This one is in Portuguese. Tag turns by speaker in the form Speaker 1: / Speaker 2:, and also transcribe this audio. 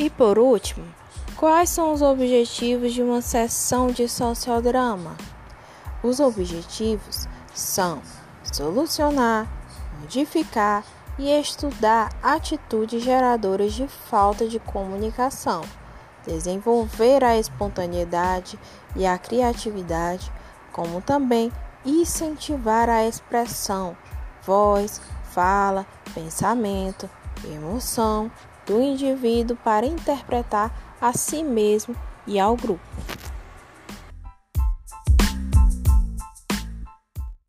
Speaker 1: E por último, quais são os objetivos de uma sessão de sociodrama? Os objetivos são solucionar, modificar e estudar atitudes geradoras de falta de comunicação, desenvolver a espontaneidade e a criatividade, como também incentivar a expressão, voz, fala, pensamento, emoção do indivíduo para interpretar a si mesmo e ao grupo.